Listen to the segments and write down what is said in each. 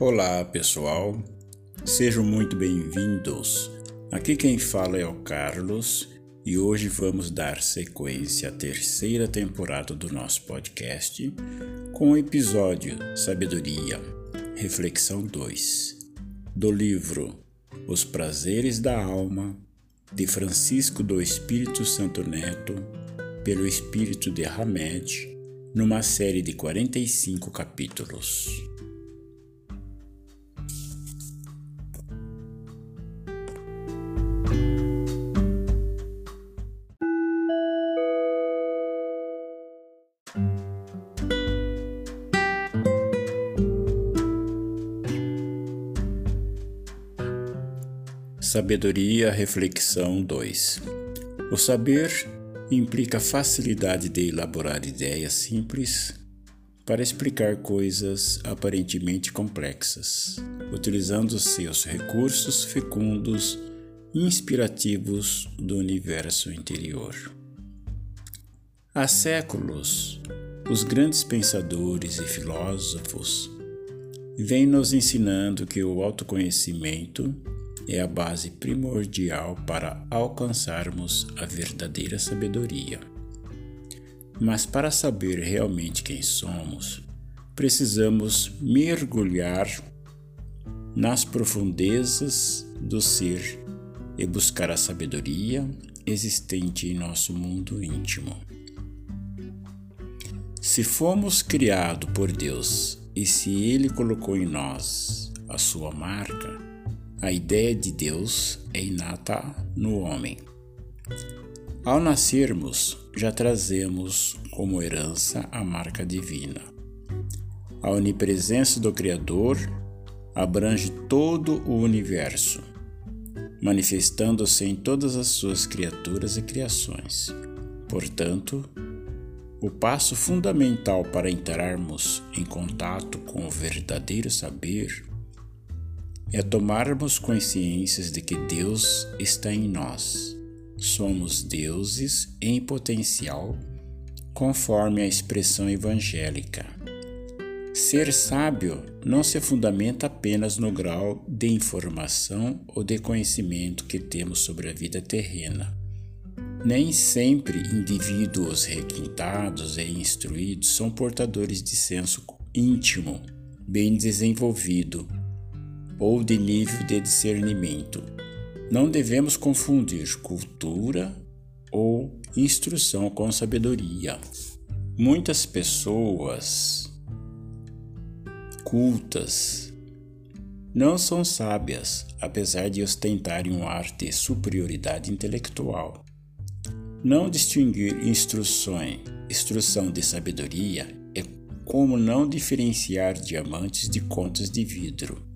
Olá, pessoal. Sejam muito bem-vindos. Aqui quem fala é o Carlos e hoje vamos dar sequência à terceira temporada do nosso podcast com o episódio Sabedoria, Reflexão 2, do livro Os Prazeres da Alma, de Francisco do Espírito Santo Neto, pelo Espírito de Hamed, numa série de 45 capítulos. Sabedoria Reflexão 2 O saber implica facilidade de elaborar ideias simples para explicar coisas aparentemente complexas, utilizando seus recursos fecundos inspirativos do universo interior. Há séculos, os grandes pensadores e filósofos vêm nos ensinando que o autoconhecimento é a base primordial para alcançarmos a verdadeira sabedoria. Mas para saber realmente quem somos, precisamos mergulhar nas profundezas do ser e buscar a sabedoria existente em nosso mundo íntimo. Se fomos criados por Deus e se Ele colocou em nós a sua marca, a ideia de Deus é inata no homem. Ao nascermos, já trazemos como herança a marca divina. A onipresença do Criador abrange todo o universo, manifestando-se em todas as suas criaturas e criações. Portanto, o passo fundamental para entrarmos em contato com o verdadeiro saber é tomarmos consciência de que Deus está em nós. Somos deuses em potencial, conforme a expressão evangélica. Ser sábio não se fundamenta apenas no grau de informação ou de conhecimento que temos sobre a vida terrena. Nem sempre indivíduos requintados e instruídos são portadores de senso íntimo bem desenvolvido ou de nível de discernimento. Não devemos confundir cultura ou instrução com sabedoria. Muitas pessoas cultas não são sábias, apesar de ostentarem um ar de superioridade intelectual. Não distinguir instruções, instrução de sabedoria é como não diferenciar diamantes de contas de vidro.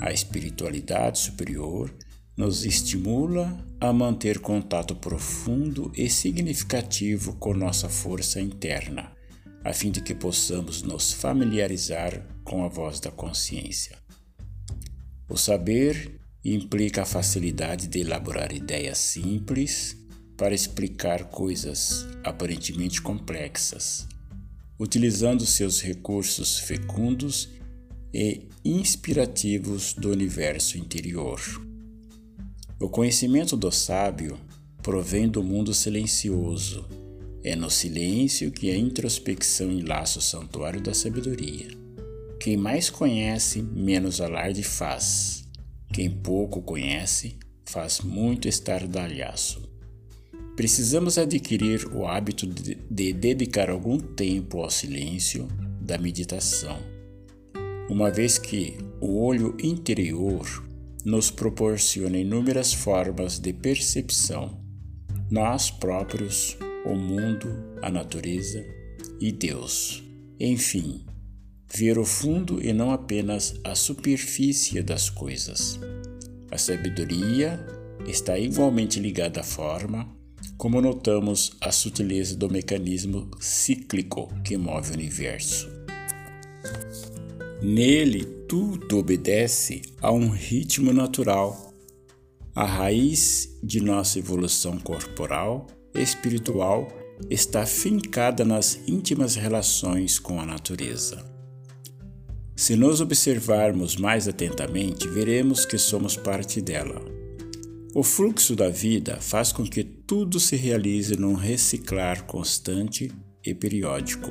A espiritualidade superior nos estimula a manter contato profundo e significativo com nossa força interna, a fim de que possamos nos familiarizar com a voz da consciência. O saber implica a facilidade de elaborar ideias simples para explicar coisas aparentemente complexas, utilizando seus recursos fecundos e inspirativos do universo interior. O conhecimento do sábio provém do mundo silencioso. É no silêncio que a introspecção enlaça o santuário da sabedoria. Quem mais conhece, menos alarde faz. Quem pouco conhece, faz muito estardalhaço. Precisamos adquirir o hábito de, de dedicar algum tempo ao silêncio da meditação uma vez que o olho interior nos proporciona inúmeras formas de percepção, nós próprios, o mundo, a natureza e Deus. Enfim, ver o fundo e não apenas a superfície das coisas. A sabedoria está igualmente ligada à forma, como notamos a sutileza do mecanismo cíclico que move o universo. Nele, tudo obedece a um ritmo natural. A raiz de nossa evolução corporal e espiritual está fincada nas íntimas relações com a natureza. Se nos observarmos mais atentamente, veremos que somos parte dela. O fluxo da vida faz com que tudo se realize num reciclar constante e periódico.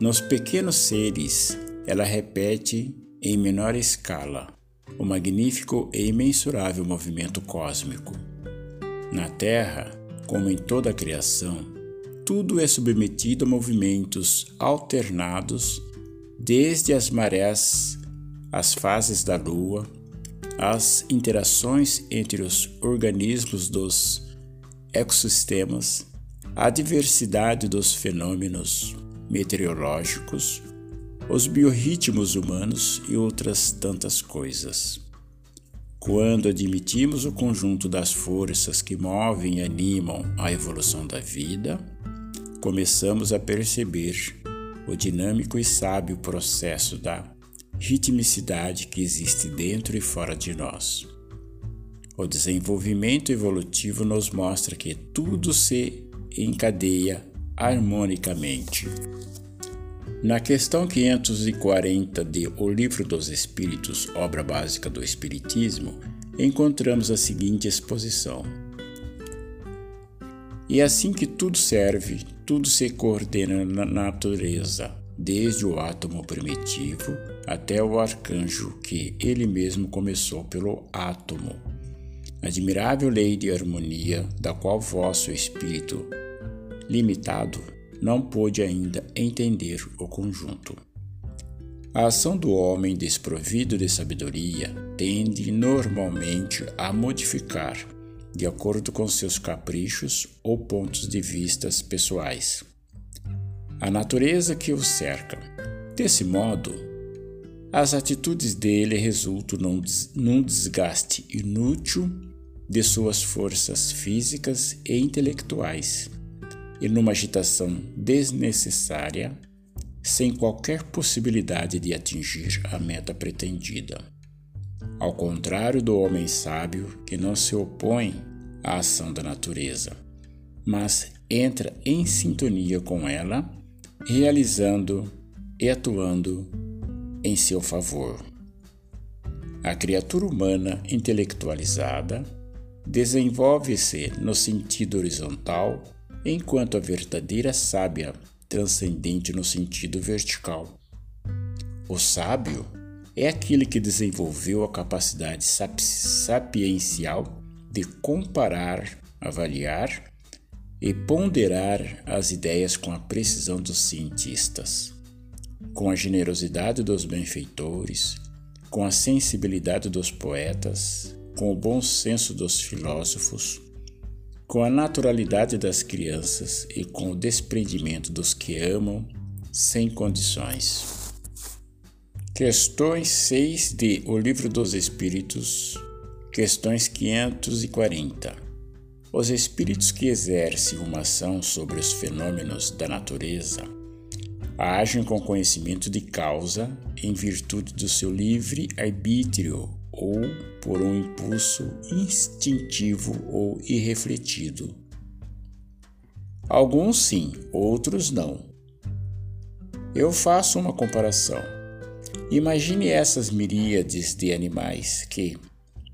Nos pequenos seres, ela repete em menor escala o magnífico e imensurável movimento cósmico. Na Terra, como em toda a criação, tudo é submetido a movimentos alternados, desde as marés, as fases da Lua, as interações entre os organismos dos ecossistemas, a diversidade dos fenômenos meteorológicos, os biorritmos humanos e outras tantas coisas. Quando admitimos o conjunto das forças que movem e animam a evolução da vida, começamos a perceber o dinâmico e sábio processo da ritmicidade que existe dentro e fora de nós. O desenvolvimento evolutivo nos mostra que tudo se encadeia harmonicamente. Na questão 540 de O Livro dos Espíritos, obra básica do Espiritismo, encontramos a seguinte exposição: E assim que tudo serve, tudo se coordena na natureza, desde o átomo primitivo até o arcanjo que ele mesmo começou pelo átomo. Admirável lei de harmonia, da qual vosso espírito limitado não pôde ainda entender o conjunto. A ação do homem desprovido de sabedoria tende normalmente a modificar, de acordo com seus caprichos ou pontos de vistas pessoais, a natureza que o cerca. Desse modo, as atitudes dele resultam num desgaste inútil de suas forças físicas e intelectuais e numa agitação desnecessária, sem qualquer possibilidade de atingir a meta pretendida. Ao contrário do homem sábio que não se opõe à ação da natureza, mas entra em sintonia com ela, realizando e atuando em seu favor. A criatura humana intelectualizada desenvolve-se no sentido horizontal enquanto a verdadeira sábia transcendente no sentido vertical. O sábio é aquele que desenvolveu a capacidade sapiencial de comparar, avaliar e ponderar as ideias com a precisão dos cientistas, com a generosidade dos benfeitores, com a sensibilidade dos poetas, com o bom senso dos filósofos, com a naturalidade das crianças e com o desprendimento dos que amam sem condições. Questões 6 de O Livro dos Espíritos, questões 540. Os espíritos que exercem uma ação sobre os fenômenos da natureza agem com conhecimento de causa em virtude do seu livre arbítrio ou por um impulso instintivo ou irrefletido. Alguns sim, outros não. Eu faço uma comparação. Imagine essas miríades de animais que,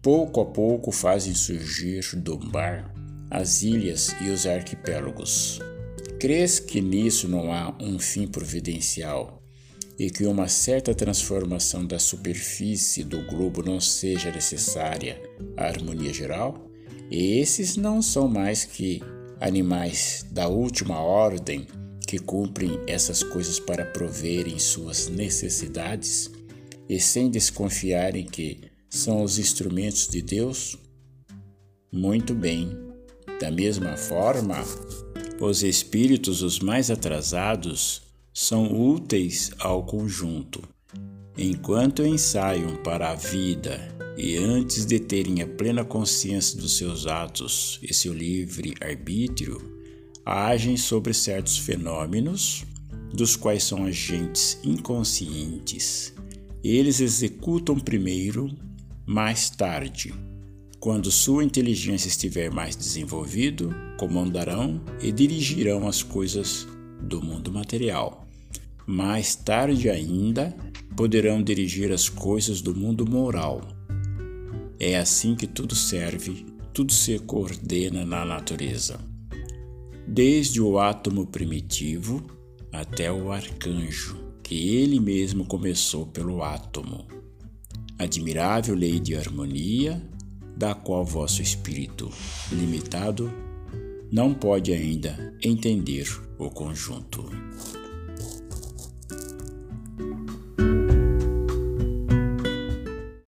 pouco a pouco, fazem surgir do mar as ilhas e os arquipélagos. Crês que nisso não há um fim providencial e que uma certa transformação da superfície do globo não seja necessária à harmonia geral, esses não são mais que animais da última ordem que cumprem essas coisas para proverem suas necessidades e sem desconfiarem que são os instrumentos de Deus? Muito bem. Da mesma forma, os espíritos os mais atrasados são úteis ao conjunto. Enquanto ensaiam para a vida e antes de terem a plena consciência dos seus atos e seu livre arbítrio, agem sobre certos fenômenos, dos quais são agentes inconscientes. Eles executam primeiro, mais tarde. Quando sua inteligência estiver mais desenvolvido, comandarão e dirigirão as coisas do mundo material. Mais tarde ainda, poderão dirigir as coisas do mundo moral. É assim que tudo serve, tudo se coordena na natureza. Desde o átomo primitivo até o arcanjo, que ele mesmo começou pelo átomo. Admirável lei de harmonia, da qual vosso espírito limitado não pode ainda entender o conjunto.